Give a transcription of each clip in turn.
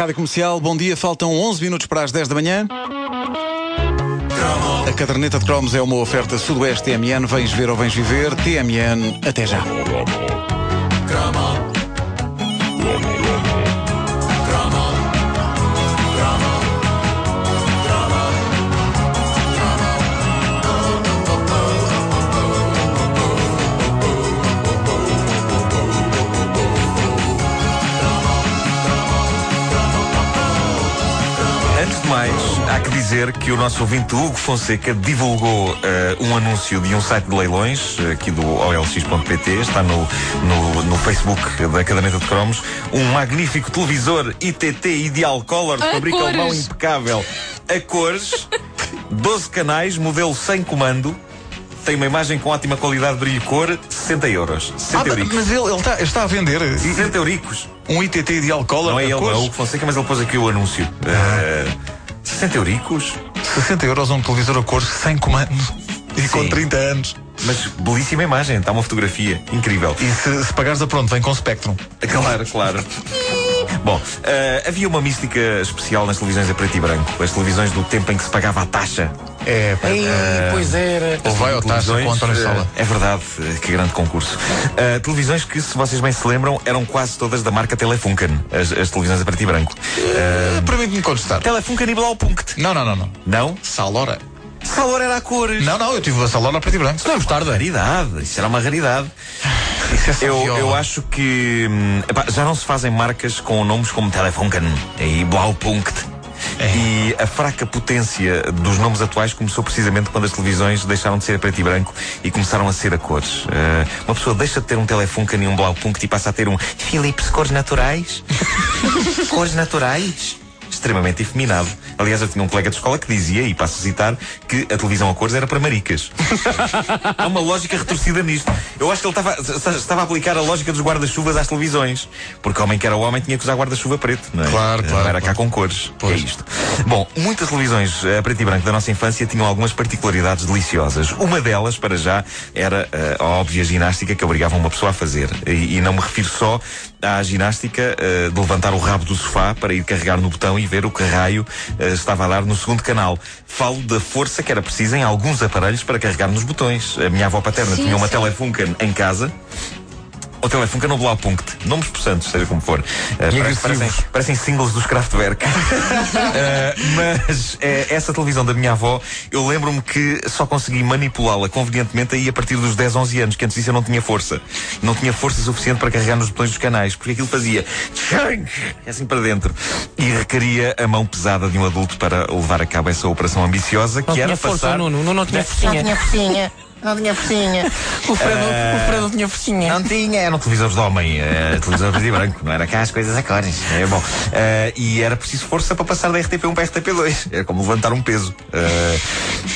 Rádio Comercial, bom dia. Faltam 11 minutos para as 10 da manhã. A caderneta de cromos é uma oferta Sudoeste TMN. Vens ver ou vens viver? TMN, até já. Dizer que o nosso ouvinte Hugo Fonseca divulgou eh, um anúncio de um site de leilões, eh, aqui do olx.pt, está no, no, no Facebook da Caderneta de Cromos, um magnífico televisor ITT Ideal Color de fabrica cores. alemão impecável, a cores, 12 canais, modelo sem comando, tem uma imagem com ótima qualidade de brilho e cor, 60 euros. 60 Ah, euricos. mas ele, ele está, está a vender 60 euricos. um ITT Ideal Color. Não é ele, não é cores. o Hugo Fonseca, mas ele pôs aqui o anúncio. Eh, 60 euricos? 60 euros um televisor a cores sem comando e com Sim. 30 anos. Mas belíssima imagem, está uma fotografia incrível. E se, se pagares a pronto, vem com Spectrum. Claro, claro. Bom, eh, havia uma mística especial nas televisões a preto e branco. As televisões do tempo em que se pagava a taxa. É, pá. Ei, pois era. Ou vai ao Televisões, com António eh, Sala. É verdade, eh, que grande concurso. Eh, televisões que, se vocês bem se lembram, eram quase todas da marca Telefunken. As, as televisões a preto e branco. Uh, Permite-me contestar. Telefunken e Blaupunkt. Não, não, não, não. Não? Salora. Salor era a cores. Não, não, eu tive a Salora a preto e branco. Não é mostarda? Raridade, isso era uma raridade. Isso é Eu, eu acho que hum, epá, já não se fazem marcas com nomes como Telefunken e Blaupunkt. E a fraca potência dos nomes atuais começou precisamente quando as televisões deixaram de ser a preto e branco e começaram a ser a cores. Eh, uma pessoa deixa de ter um Telefunken e um Blaupunkt e passa a ter um Philips Cores Naturais. cores Naturais. Extremamente efeminado. Aliás, eu tinha um colega de escola que dizia, e passo a citar, que a televisão a cores era para maricas. Há uma lógica retorcida nisto. Eu acho que ele estava, estava a aplicar a lógica dos guarda-chuvas às televisões. Porque homem que era homem tinha que usar guarda-chuva preto, não é? Claro, claro, Não era cá claro. com cores. Pois. É isto. Bom, muitas televisões a preto e branco da nossa infância tinham algumas particularidades deliciosas. Uma delas, para já, era eh, a óbvia ginástica que obrigava uma pessoa a fazer. E, e não me refiro só à ginástica eh, de levantar o rabo do sofá para ir carregar no botão e ver o que raio eh, estava a dar no segundo canal. Falo da força que era precisa em alguns aparelhos para carregar nos botões. A minha avó paterna Sim, tinha uma sim. Telefunken em casa. Ou Telefunken ou Blaupunkt. Nomes possantes, seja como for. Eh, parece- parecem, parecem singles dos Kraftwerk. Eh, mas eh, essa televisão da minha avó, eu lembro-me que só consegui manipulá-la convenientemente aí a partir dos 10, 11 anos, que antes disso eu não tinha força. Não tinha força suficiente para carregar nos botões dos canais, porque aquilo fazia tchang, assim para dentro. E requeria a mão pesada de um adulto para levar a cabo essa operação ambiciosa, Não que era tinha força, passar... o Nuno. O Nuno não tinha Não forcinha. tinha focinha. Não tinha focinha. O Fredo, o Fredo não tinha forcinha. Não tinha, eram televisores de homem, eh, televisores preto e branco, não era cá as coisas a cores. É bom. Eh, e era preciso força para passar da RTP1 para a RTP2. Era como levantar um peso. Eh,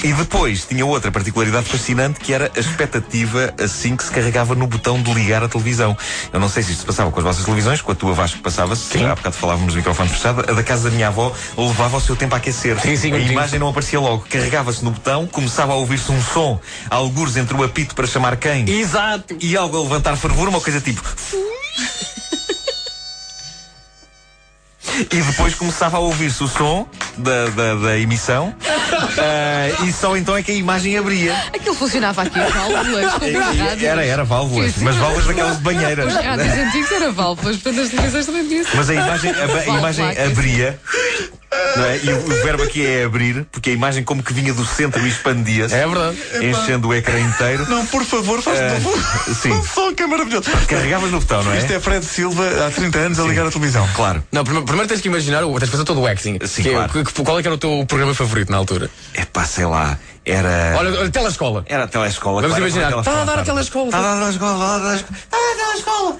e depois tinha outra particularidade fascinante que era a expectativa assim que se carregava no botão de ligar a televisão. Eu não sei se isto se passava com as vossas televisões, com a tua Vasco passava-se, há bocado falávamos de microfone fechado, a da casa da minha avó levava o seu tempo a aquecer. Sim, sim, a sim. imagem não aparecia logo. Carregava-se no botão, começava a ouvir-se um som, algures entre o apito para chamar quem Exato. e algo a levantar fervor, uma coisa tipo. E depois começava a ouvir-se o som da, da, da emissão ah, e só então é que a imagem abria. Aquilo funcionava aqui válvulas. Era, era válvulas, Sim, sim. mas válvulas daquelas de banheira. Os rádios antigos era válvulas, portanto as televisões também tinham Mas a imagem, a, a imagem abria. Não é? E o, o verbo aqui é abrir, porque a imagem como que vinha do centro e expandia-se, É verdade. enchendo o ecrã inteiro. Não, por favor, faz Ah, de novo. sim. Um som que é maravilhoso. Carregavas no botão, não é? Isto é Fred Silva há 30 anos a ligar a televisão. Claro. Não, primeiro, primeiro tens que imaginar, tens de fazer todo o acting. Sim, Que é- claro. que- que- qual é que era o teu programa favorito na altura? É pá, sei lá. Era. Olha, olha, telescola. Era a telescola. Vamos claro, imaginar. Está a dar a telescola. telescola. Está a dar a telescola, está a dar a telescola. Está a dar a telescola.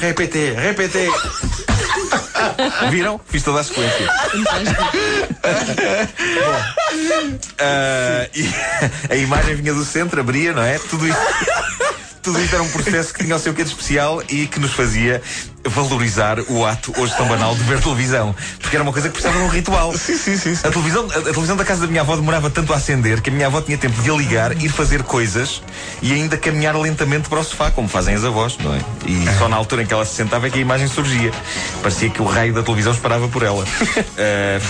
Repete, repete. Viram? Fiz toda a sequência. Bom, e a imagem vinha do centro, abria, não é? Tudo isto. Tudo isto era um processo que tinha o seu quê de especial e que nos fazia valorizar o ato hoje tão banal de ver televisão. Porque era uma coisa que precisava de um ritual. Sim, sim, sim. sim. A televisão, a, a televisão da casa da minha avó demorava tanto a acender que a minha avó tinha tempo de a ligar, ir fazer coisas e ainda caminhar lentamente para o sofá, como fazem as avós, não é? E só na altura em que ela se sentava é que a imagem surgia. Parecia que o raio da televisão esperava por ela. Eh,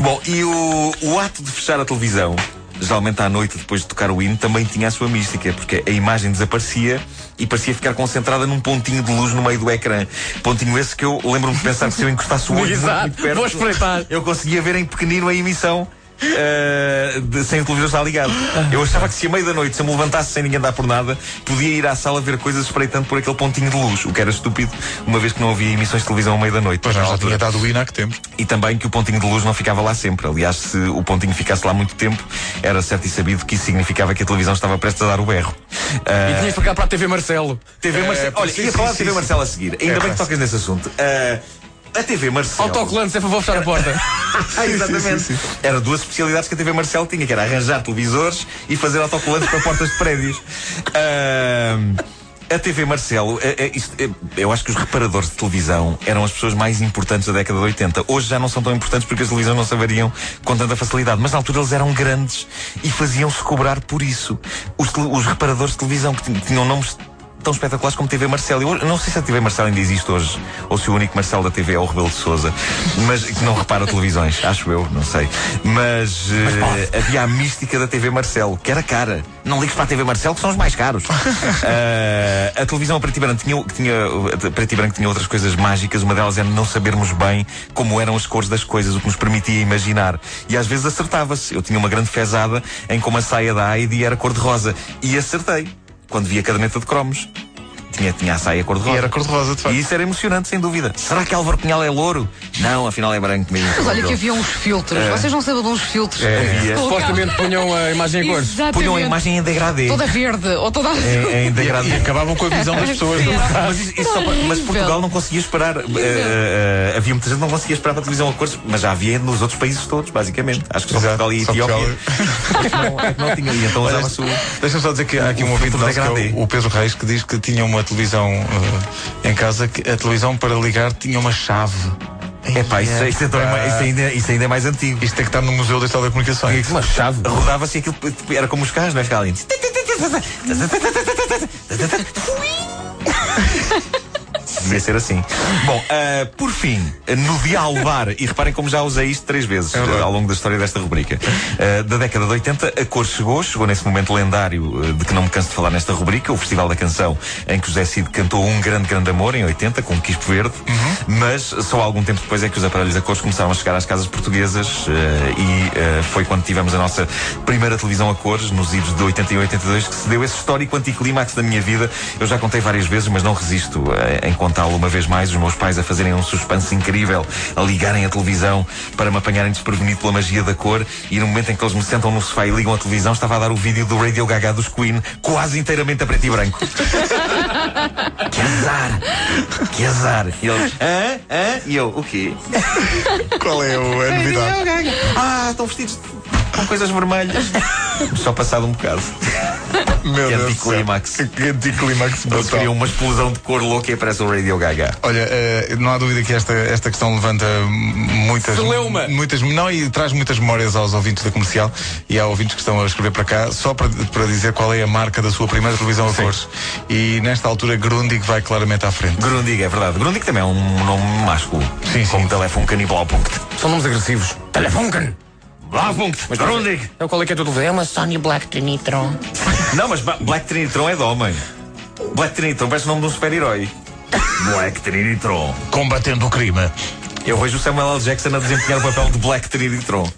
Bom, e o, o ato de fechar a televisão, geralmente à noite, depois de tocar o hino, também tinha a sua mística, porque a imagem desaparecia e parecia ficar concentrada num pontinho de luz no meio do ecrã. Pontinho esse que eu lembro-me de pensar que se eu encostasse o olho muito, perto, Vou espreitar. eu conseguia ver em pequenino a emissão. Eh, de- sem o televisor estar ligado. Eu achava que se a meio da noite, se eu me levantasse sem ninguém dar por nada, podia ir à sala ver coisas espreitando por aquele pontinho de luz, o que era estúpido, uma vez que não havia emissões de televisão à meio da noite. Pois já altura. tinha dado o há que temos. E também que o pontinho de luz não ficava lá sempre. Aliás, se o pontinho ficasse lá muito tempo, era certo e sabido que isso significava que a televisão estava prestes a dar o berro. E tinhas para cá para a TV Marcelo. TV Marcelo. Olha, sim, ia falar de sim, TV sim. Marcelo a seguir. Ainda É bem que tocas nesse assunto. Ah, a TV Marcelo. Autocolante, sempre vou fechar a porta. Ah, exatamente. Era duas especialidades que a TV Marcelo tinha, que era arranjar televisores e fazer autocolantes para portas de prédios. A TV Marcelo, é- é isto- é- eu acho que os reparadores de televisão eram as pessoas mais importantes da década de 80. Hoje já não são tão importantes porque as televisões não se avariam com tanta facilidade. Mas na altura eles eram grandes e faziam-se cobrar por isso. Os, os reparadores de televisão que tin- tinham nomes tão espetaculares como TV Marcelo. Eu não sei se a TV Marcelo ainda existe hoje, ou se o único Marcelo da TV é o Rebelo de Souza, mas que não repara televisões, acho eu, não sei. Mas, eh, havia a mística da TV Marcelo, que era cara. Não ligues para a TV Marcelo, que são os mais caros. Eh, a televisão a preto e branco tinha, tinha, preto e branco tinha outras coisas mágicas. Uma delas era não sabermos bem como eram as cores das coisas, o que nos permitia imaginar. E às vezes acertava-se. Eu tinha uma grande fezada em como a saia da Heidi era cor-de-rosa. E acertei quando vi a caderneta de cromos. Tinha, tinha a saia cor-de-rosa. E era cor-de-rosa, de facto. E isso era emocionante, sem dúvida. Será que Álvaro Pinhal é louro? Não, afinal é branco mesmo. Mas olha que havia uns filtros. Vocês não sabem de uns filtros. É. Havia. Supostamente punham a imagem em cores. Exatamente. Punham a imagem em degradê. Toda verde. Ou toda Em, em degradê. E acabavam com a visão das pessoas. Era- Mas, isso- isso só para- mas. Portugal não conseguia esperar. Eh, eh, havia muita gente que não conseguia esperar para a televisão a cores, mas já havia nos outros países todos, basicamente. Acho que só Portugal e Etiópia. É que não, é que não tinha. E então Olha, usava-se o. Deixa-me só dizer que há aqui um ouvinte nosso, que é o, o Pedro Reis, que diz que tinha uma televisão eh, em casa, que a televisão para ligar tinha uma chave. É pá, isso, isso, então é isso ainda, isso ainda é mais antigo. Isto tem que estar no Museu das Telecomunicações. Uma chave. Rodava-se aquilo, era como os carros, não é? Ficava ali. Devia ser assim. Bom, ah, por fim, no dialbar, e reparem como já usei isto três vezes É ah, ao longo da história desta rubrica. Ah, da década de 80, a cor chegou, chegou nesse momento lendário ah, de que não me canso de falar nesta rubrica, o Festival da Canção, em que o José Cid cantou um grande, grande amor, em 80, com um quispo verde, mas só algum tempo depois é que os aparelhos a cores começaram a chegar às casas portuguesas e foi quando tivemos a nossa primeira televisão a cores, nos idos de 81 e 82, que se deu esse histórico anticlímax da minha vida. Eu já contei várias vezes, mas não resisto eh, em contá-lo uma vez mais. Os meus pais a fazerem um suspense incrível, a ligarem a televisão para me apanharem desprevenido pela magia da cor. E no momento em que eles me sentam no sofá e ligam a televisão, estava a dar o vídeo do Radio Gaga dos Queen, quase inteiramente a preto e branco. que azar! Que azar! E eles, hã? Hã? E eu, o quê? Qual é o- a novidade? Ah, estão vestidos com coisas vermelhas. Só passado um bocado. Meu Que Deus do céu. anticlímax. Que anticlímax Eles queriam uma explosão de cor louca e aparece o Radio Gaga. Olha, eh, não há dúvida que esta, esta questão levanta muitas. Celeuma. Muitas, não, e traz muitas memórias aos ouvintes da comercial e há ouvintes que estão a escrever para cá só para, para dizer qual é a marca da sua primeira televisão a cores. E nesta altura, Grundig vai claramente à frente. Grundig, é verdade. Grundig também é um nome másculo. Sim, sim. Como telefone canibal. São nomes agressivos. Telefunken. Mas Grundig. É qual é que é televisão? É uma Sony Black Trinitron. Não, mas Black Trinitron é de homem. Black Trinitron parece o nome de um super-herói. Black Trinitron. Combatendo o crime. Eu vejo o Samuel L. Jackson a desempenhar o papel de Black Trinitron.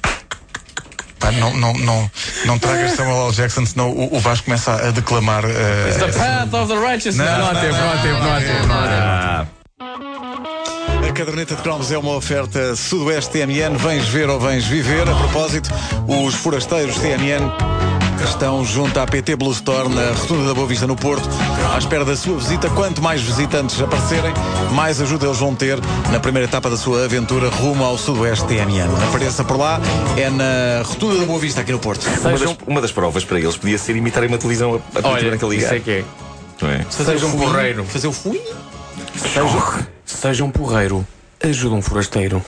Pá, não, não, não, não tragas Samuel L. Jackson, senão o, o Vasco começa a declamar. eh, The Path of the Righteous. Não, Não, há não, tempo, não há não, tempo, não há tempo. A caderneta de cromos é uma oferta Sudoeste TMN. Vens ver ou vens viver. A propósito, os forasteiros TMN Estão junto à PT Blue Store na Rotunda da Boa Vista no Porto, à espera da sua visita. Quanto mais visitantes aparecerem, mais ajuda eles vão ter na primeira etapa da sua aventura rumo ao Sudoeste TMN. Apareça por lá, é na Rotunda da Boa Vista, aqui no Porto. Uma das, uma das provas para eles podia ser imitarem uma televisão a, a partir Olha, daquele isso ligar. é que é. Não é? Seja um porreiro. Fazer o fui? Seja, seja um porreiro. Ajuda um forasteiro.